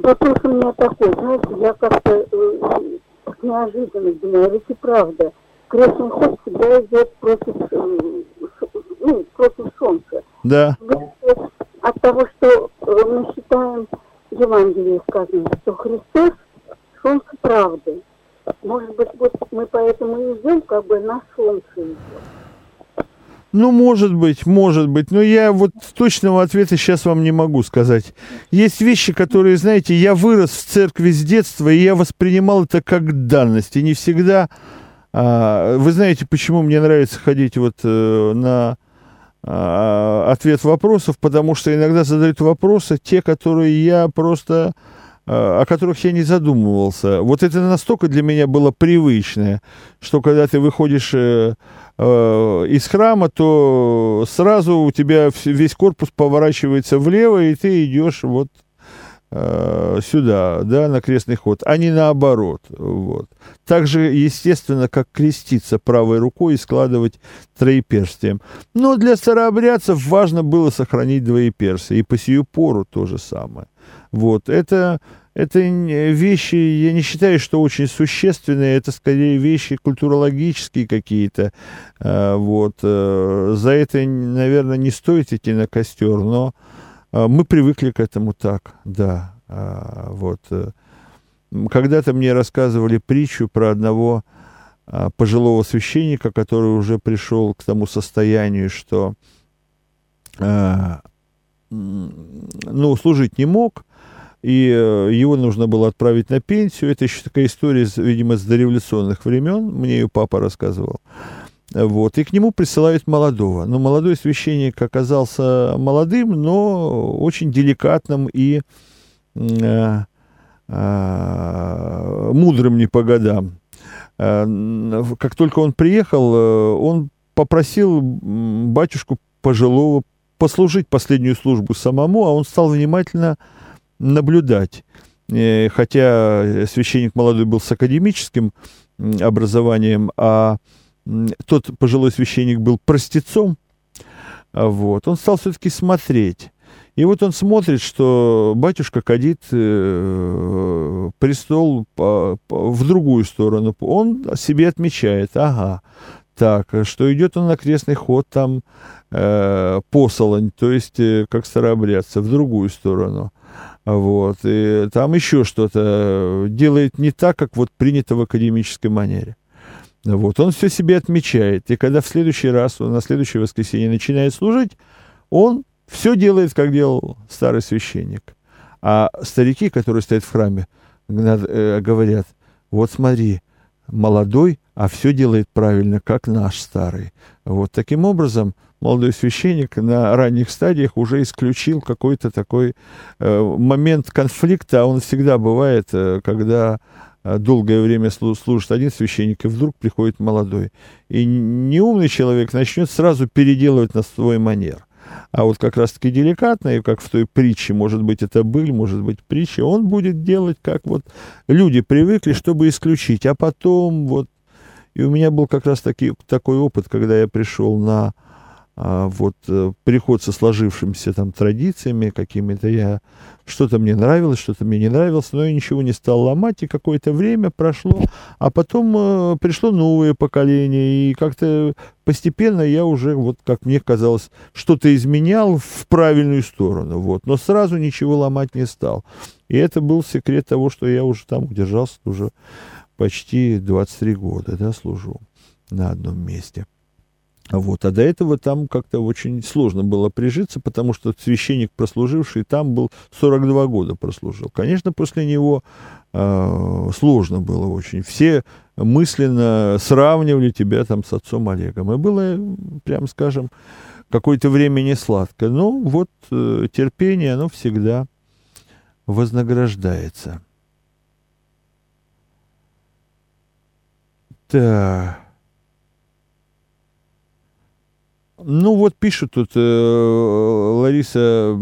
Вопрос у меня такой, знаете, я как-то э, неожиданно думаю, ведь и правда, крестный ход всегда идет против, э, ну, против солнца. Да. От того, что э, мы считаем, в Евангелии сказано, что Христос – солнце правды. Может быть, вот мы поэтому и идем, как бы на солнце идем. Ну, может быть, может быть. Но я вот точного ответа сейчас вам не могу сказать. Есть вещи, которые, знаете, я вырос в церкви с детства, и я воспринимал это как данность. И не всегда... А, вы знаете, почему мне нравится ходить вот э, на а, ответ вопросов, потому что иногда задают вопросы те, которые я просто а, о которых я не задумывался. Вот это настолько для меня было привычное, что когда ты выходишь э, из храма, то сразу у тебя весь корпус поворачивается влево, и ты идешь вот Э, сюда, да, на крестный ход, а не наоборот. Вот. Так же, естественно, как креститься правой рукой и складывать троеперстием. Но для старообрядцев важно было сохранить двоеперстие, и по сию пору то же самое. Вот. Это, это вещи, я не считаю, что очень существенные, это скорее вещи культурологические какие-то. Э, вот. Э, за это, наверное, не стоит идти на костер, но Мы привыкли к этому так, да. Вот. Когда-то мне рассказывали притчу про одного пожилого священника, который уже пришел к тому состоянию, что ну, служить не мог, и э, его нужно было отправить на пенсию. Это еще такая история, видимо, с дореволюционных времен, мне ее папа рассказывал. Вот, и к нему присылают молодого. Но молодой священник оказался молодым, но очень деликатным и э, э, мудрым не по годам. Э, как только он приехал, э, он попросил батюшку пожилого послужить последнюю службу самому, а он стал внимательно наблюдать. Э, хотя священник молодой был с академическим образованием, а тот пожилой священник был простецом, а вот, он стал все-таки смотреть. И вот он смотрит, что батюшка кадит э, престол в другую сторону. Он себе отмечает, ага, так, что идет он на крестный ход там э, посолонь, то есть э, как старообрядцы, в другую сторону. Вот, и там еще что-то делает не так, как вот принято в академической манере. Вот, он все себе отмечает. И когда в следующий раз, он на следующее воскресенье начинает служить, он все делает, как делал старый священник. А старики, которые стоят в храме, э, говорят, вот смотри, молодой, а все делает правильно, как наш старый. Вот таким образом молодой священник на ранних стадиях уже исключил какой-то такой э, момент конфликта, а он всегда бывает, э, когда э, долгое время служит один священник, и вдруг приходит молодой. И неумный человек начнет сразу переделывать на свой манер. А вот как раз-таки деликатно, и как в той притче, может быть, это быль, может быть, притча, он будет делать, как вот люди привыкли, чтобы исключить. А потом вот... И у меня был как раз таки, такой опыт, когда я пришел на вот э, приход со сложившимися там традициями какими-то. Я что-то мне нравилось, что-то мне не нравилось, но я ничего не стал ломать, и какое-то время прошло, а потом э, пришло новое поколение, и как-то постепенно я уже, вот как мне казалось, что-то изменял в правильную сторону, вот, но сразу ничего ломать не стал. И это был секрет того, что я уже там удержался уже почти 23 года, да, служу на одном месте. Вот. А до этого там как-то очень сложно было прижиться, потому что священник, прослуживший там, был 42 года прослужил. Конечно, после него э, сложно было очень. Все мысленно сравнивали тебя там с отцом Олегом. И было, прям скажем, какое-то время не сладко. Но вот э, терпение, оно всегда вознаграждается. Так. Ну вот пишет тут, э, Лариса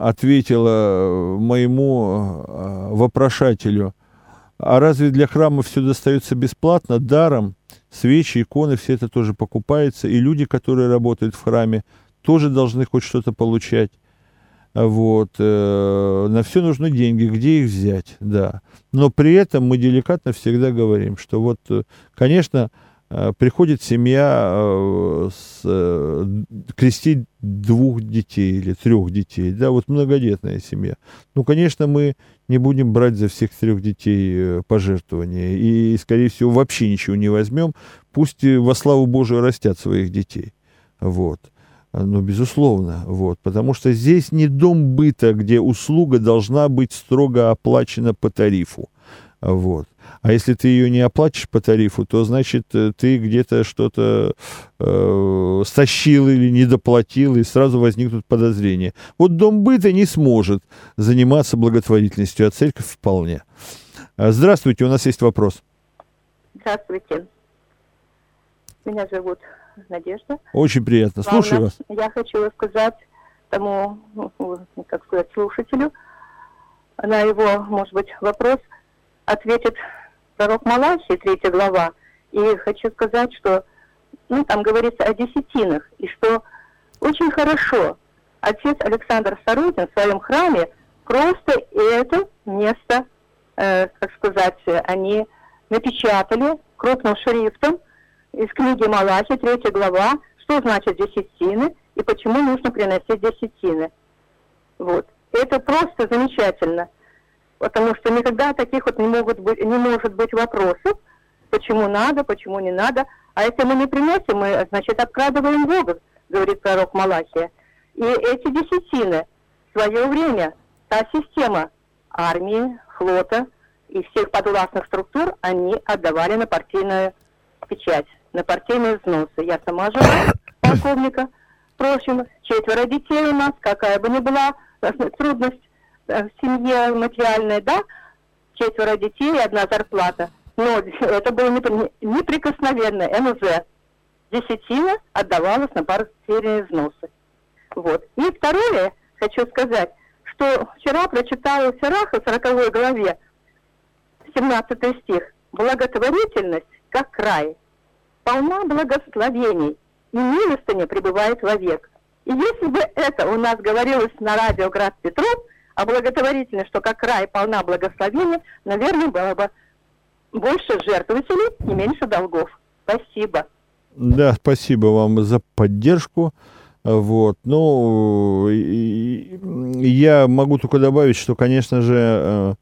ответила моему э, вопрошателю, а разве для храма все достается бесплатно, даром? Свечи, иконы, все это тоже покупается, и люди, которые работают в храме, тоже должны хоть что-то получать. Вот. Э, на все нужны деньги, где их взять, да. Но при этом мы деликатно всегда говорим, что вот, э, конечно, приходит семья э, с, э, крестить двух детей или трех детей, да, вот многодетная семья. Ну, конечно, мы не будем брать за всех трех детей пожертвования и, скорее всего, вообще ничего не возьмем. Пусть во славу Божию растят своих детей. Вот. Ну, безусловно, вот, потому что здесь не дом быта, где услуга должна быть строго оплачена по тарифу. Вот. А если ты ее не оплатишь по тарифу, то значит э, ты где-то что-то э, стащил или недоплатил, и сразу возникнут подозрения. Вот дом быта не сможет заниматься благотворительностью, а церковь вполне. А, здравствуйте, у нас есть вопрос. Здравствуйте. Меня зовут Надежда. Очень приятно. Главное, Слушаю вас. Я хочу сказать тому, ну, как сказать, слушателю на его, может быть, вопрос ответит пророк Малахий, третья глава, и хочу сказать, что ну, там говорится о десятинах, и что очень хорошо отец Александр Сорокин в своем храме просто это место, э, как сказать, они напечатали крупным шрифтом из книги Малахи, третья глава, что значит десятины и почему нужно приносить десятины. Вот. Это просто замечательно, потому что никогда таких вот не, могут быть, не может быть вопросов, почему надо, почему не надо. А если мы не приносим, мы, значит, обкрадываем Бога, говорит пророк Малахия. И эти десятины в свое время, та система армии, флота и всех подвластных структур, они отдавали на партийную печать, на партийные взносы. Я сама жила полковника. Впрочем, четверо детей у нас, какая бы ни была э, трудность в семье материальная, да, четверо детей и одна зарплата. Но это было неприкосновенно, МЗ. Десятина отдавалась на партийные взносы. Вот. И второе, хочу сказать, что вчера прочитала в Сираха, 40 главе, 17 стих. «Благотворительность, как край, полна благословений, и милостыня пребывает вовек». И если бы это у нас говорилось на радио «Град Петров», а благотворительность, что как край полна благословений, наверное, было бы больше жертвователей и меньше долгов. Спасибо. Да, спасибо вам за поддержку. Вот. Ну, я могу только добавить, что, конечно же, э,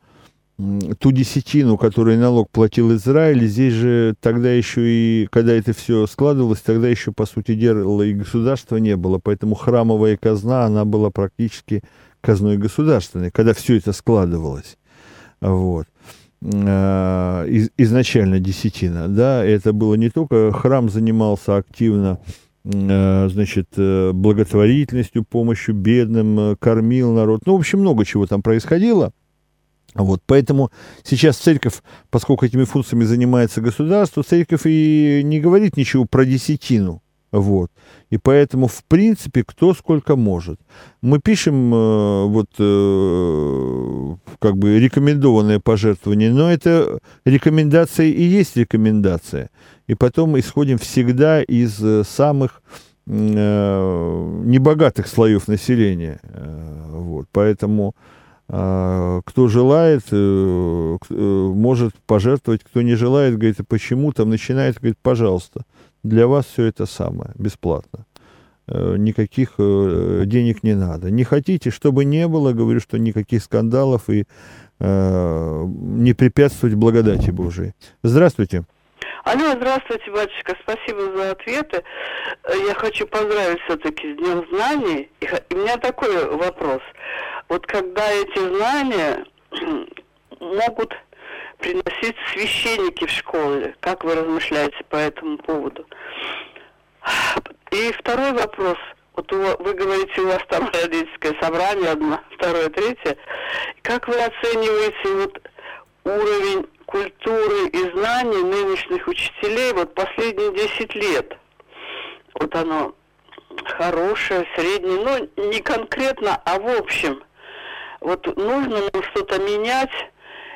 ту десятину, которую налог платил Израиль, здесь же тогда еще и, когда это все складывалось, тогда еще, по сути дела, и государства не было, поэтому храмовая казна, она была практически казной государственной, когда все это складывалось. Вот. Э, изначально десятина, да, это было не только храм занимался активно Э, значит, э, благотворительностью, помощью бедным, кормил народ. Ну, в общем, много чего там происходило. Вот, поэтому сейчас церковь, поскольку этими функциями занимается государство, церковь и не говорит ничего про десятину. Вот. И поэтому, в принципе, кто сколько может. Мы пишем э, вот э, как бы рекомендованное пожертвование, но это рекомендация и есть рекомендация. И потом исходим всегда из э, самых э, небогатых слоев населения. Э, вот. Поэтому э, кто желает, может пожертвовать, кто не желает, говорит, а почему там начинает, говорит, пожалуйста для вас все это самое, бесплатно. Э, никаких э, денег не надо. Не хотите, чтобы не было, говорю, что никаких скандалов и э, не препятствовать благодати Божией. Здравствуйте. Алло, здравствуйте, батюшка, спасибо за ответы. Я хочу поздравить все-таки с Днем Знаний. И у меня такой вопрос. Вот когда эти знания могут приносить священники в школе. Как вы размышляете по этому поводу? И второй вопрос. Вот вы говорите, у вас там родительское собрание, одно, второе, третье. Как вы оцениваете вот уровень культуры и знаний нынешних учителей вот последние 10 лет? Вот оно хорошее, среднее, ну, не конкретно, а в общем. Вот нужно нам что-то менять,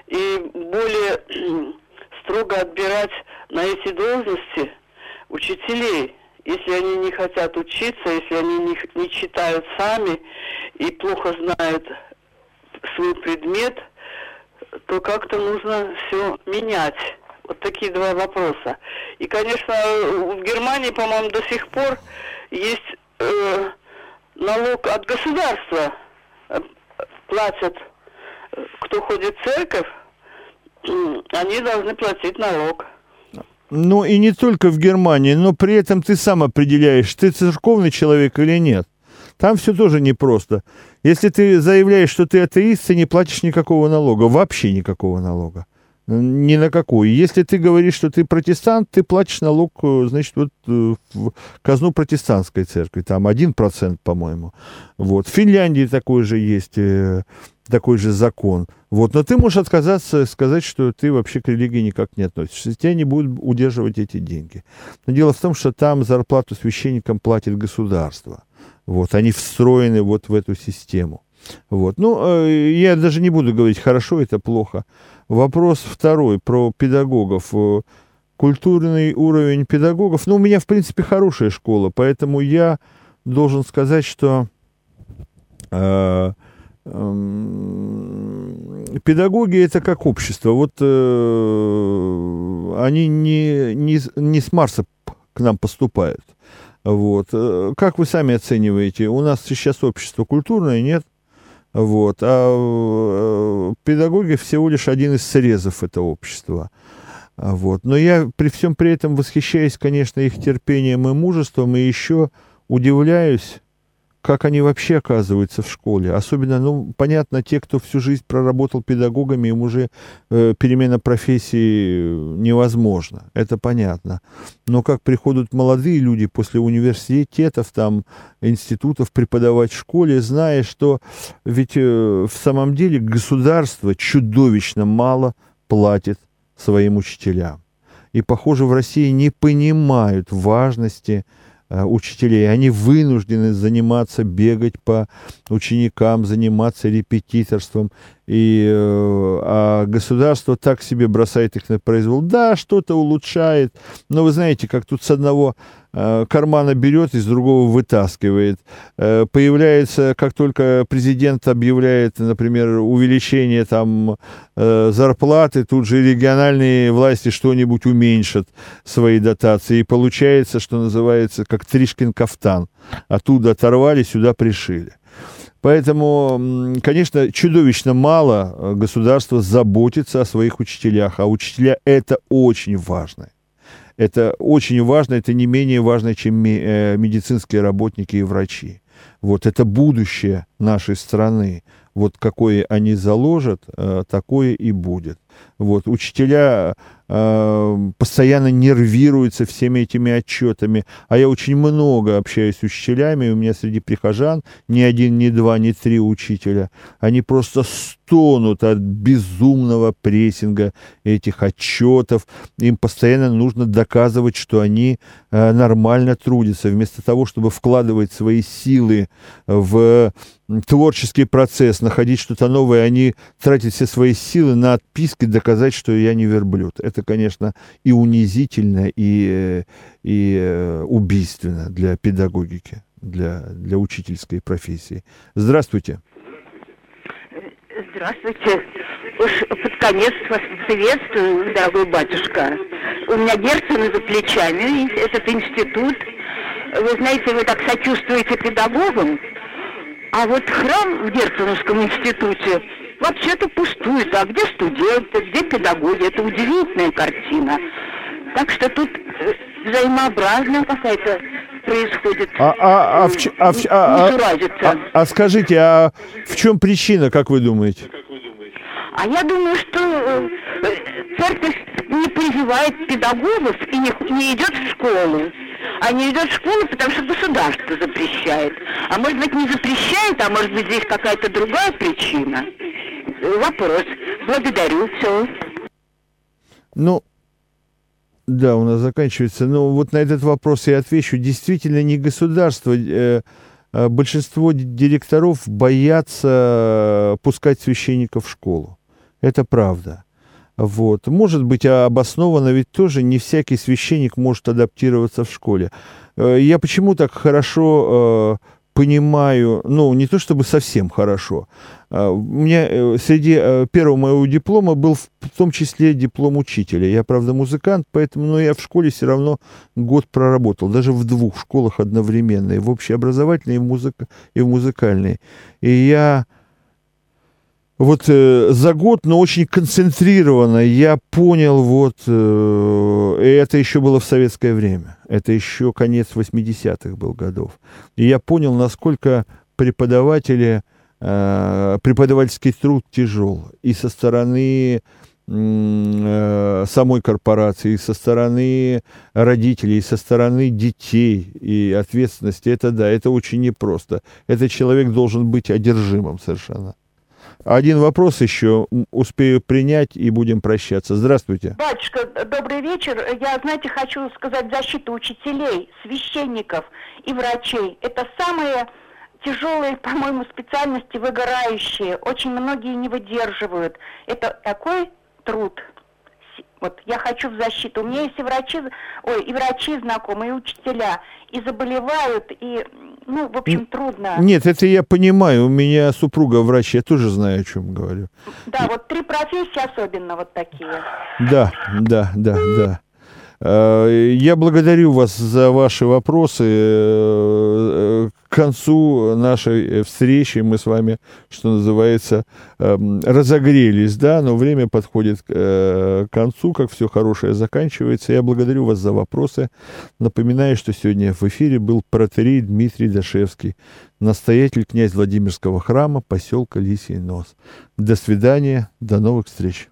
и более строго отбирать на эти должности учителей, если они не хотят учиться, если они не, не читают сами и плохо знают свой предмет, то как-то нужно все менять. Вот такие два вопроса. И, конечно, в Германии, по-моему, до сих пор есть э, налог от государства. Э, платят кто ходит в церковь, они должны платить налог. Ну и не только в Германии, но при этом ты сам определяешь, ты церковный человек или нет. Там все тоже непросто. Если ты заявляешь, что ты атеист, ты не платишь никакого налога, вообще никакого налога. Ни на какую. Если ты говоришь, что ты протестант, ты платишь налог, э, значит, вот э, в казну протестантской церкви. Там 1%, по-моему. Вот. В Финляндии такой же есть э, такой же закон. Вот. Но ты можешь отказаться, сказать, что ты вообще к религии никак не относишься. Тебя не будут удерживать эти деньги. Но дело в том, что там зарплату священникам платит государство. Вот. Они встроены вот в эту систему. Вот. Ну, э, я даже не буду говорить, хорошо это, плохо. Вопрос второй про педагогов. Э, культурный уровень педагогов. Ну, у меня, в принципе, хорошая школа, поэтому я должен сказать, что э, педагоги это как общество. Вот э, они не, не, не с Марса к нам поступают. Вот. Э, как вы сами оцениваете? У нас сейчас общество культурное, нет? Вот. А э, педагоги всего лишь один из срезов этого общества. Вот. Но я при всем при этом восхищаюсь, конечно, их терпением и мужеством, и еще удивляюсь, как они вообще оказываются в школе. Особенно, ну, понятно, те, кто всю жизнь проработал педагогами, им уже э, перемена профессии невозможна. Это понятно. Но как приходят молодые люди после университетов, там, институтов преподавать в школе, зная, что ведь э, в самом деле государство чудовищно мало платит своим учителям. И, похоже, в России не понимают важности Э, учителей. Они вынуждены заниматься, бегать по ученикам, заниматься репетиторством. И, э, а государство так себе бросает их на произвол. Да, что-то улучшает, но вы знаете, как тут с одного Э, кармана берет, из другого вытаскивает. Э, появляется, как только президент объявляет, например, увеличение там зарплаты, тут же региональные власти что-нибудь уменьшат свои дотации. И получается, что называется, как Тришкин кафтан. Оттуда оторвали, сюда пришили. Поэтому, конечно, чудовищно мало государство заботится о своих учителях, а учителя это очень важно. Это очень важно, это не менее важно, чем э, медицинские работники и врачи. Вот это будущее нашей страны. Вот какое они заложат, э, такое и будет. Вот учителя э, постоянно нервируются всеми этими отчетами, а я очень много общаюсь с учителями, у меня среди прихожан ни один, ни два, ни три учителя, они просто стонут от безумного прессинга этих отчетов, им постоянно нужно доказывать, что они э, нормально трудятся, вместо того, чтобы вкладывать свои силы в творческий процесс, находить что-то новое, они тратят все свои силы на отписки, доказать, что я не верблюд. Это, конечно, и унизительно, и, э, и э, убийственно для педагогики, для, для учительской профессии. Здравствуйте. Здравствуйте. Уж под конец вас приветствую, дорогой батюшка. У меня Герцена за плечами, этот институт. Вы знаете, вы так сочувствуете педагогам, а вот храм в Герценовском институте вообще-то пустует. А где студенты, где педагоги? Это удивительная картина. Так что тут э, взаимообразная какая-то происходит. А, а, а, в, а, в, а, а, а, а скажите, а в чем причина, как вы думаете? А я думаю, что э, церковь не прививает педагогов и не, не идет в школу а не идет в школу, потому что государство запрещает. А может быть не запрещает, а может быть здесь какая-то другая причина. Вопрос. Благодарю. Все. Ну, да, у нас заканчивается. Но вот на этот вопрос я отвечу. Действительно, не государство. Э, э, большинство директоров боятся пускать священников в школу. Это правда. Вот. Может быть обоснованно, ведь тоже не всякий священник может адаптироваться в школе. Э, я почему так хорошо э, понимаю, ну, не то чтобы совсем хорошо. А, у меня э, среди первого моего диплома был в том числе диплом учителя. Я, правда, музыкант, поэтому но я в школе все равно год проработал, даже в двух школах одновременно, и в общеобразовательной, и в, музыка, и в музыкальной. И я вот э, за год, но очень концентрированно я понял, вот, э, это еще было в советское время, это еще конец 80-х был годов. И я понял, насколько преподаватели, э, преподавательский труд тяжел. И со стороны э, самой корпорации, и со стороны родителей, и со стороны детей, и ответственности. Это да, это очень непросто. Этот человек должен быть одержимым совершенно. Один вопрос еще успею принять и будем прощаться. Здравствуйте. Батюшка, добрый вечер. Я, знаете, хочу сказать защиту учителей, священников и врачей. Это самые тяжелые, по-моему, специальности, выгорающие. Очень многие не выдерживают. Это такой труд. Вот я хочу в защиту. У меня есть и врачи, ой, и врачи знакомые, и учителя, и заболевают, и, ну, в общем, трудно. Нет, это я понимаю. У меня супруга врач, я тоже знаю, о чем говорю. Да, вот три профессии особенно вот такие. Да, да, да, да. Я благодарю вас за ваши вопросы. К концу нашей встречи мы с вами, что называется, эм, разогрелись, да, но время подходит к концу, как все хорошее заканчивается. Я благодарю вас за вопросы. Напоминаю, что сегодня в эфире был протерей Дмитрий Дашевский, настоятель князь Владимирского храма, поселка Лисий Нос. До свидания, до новых встреч.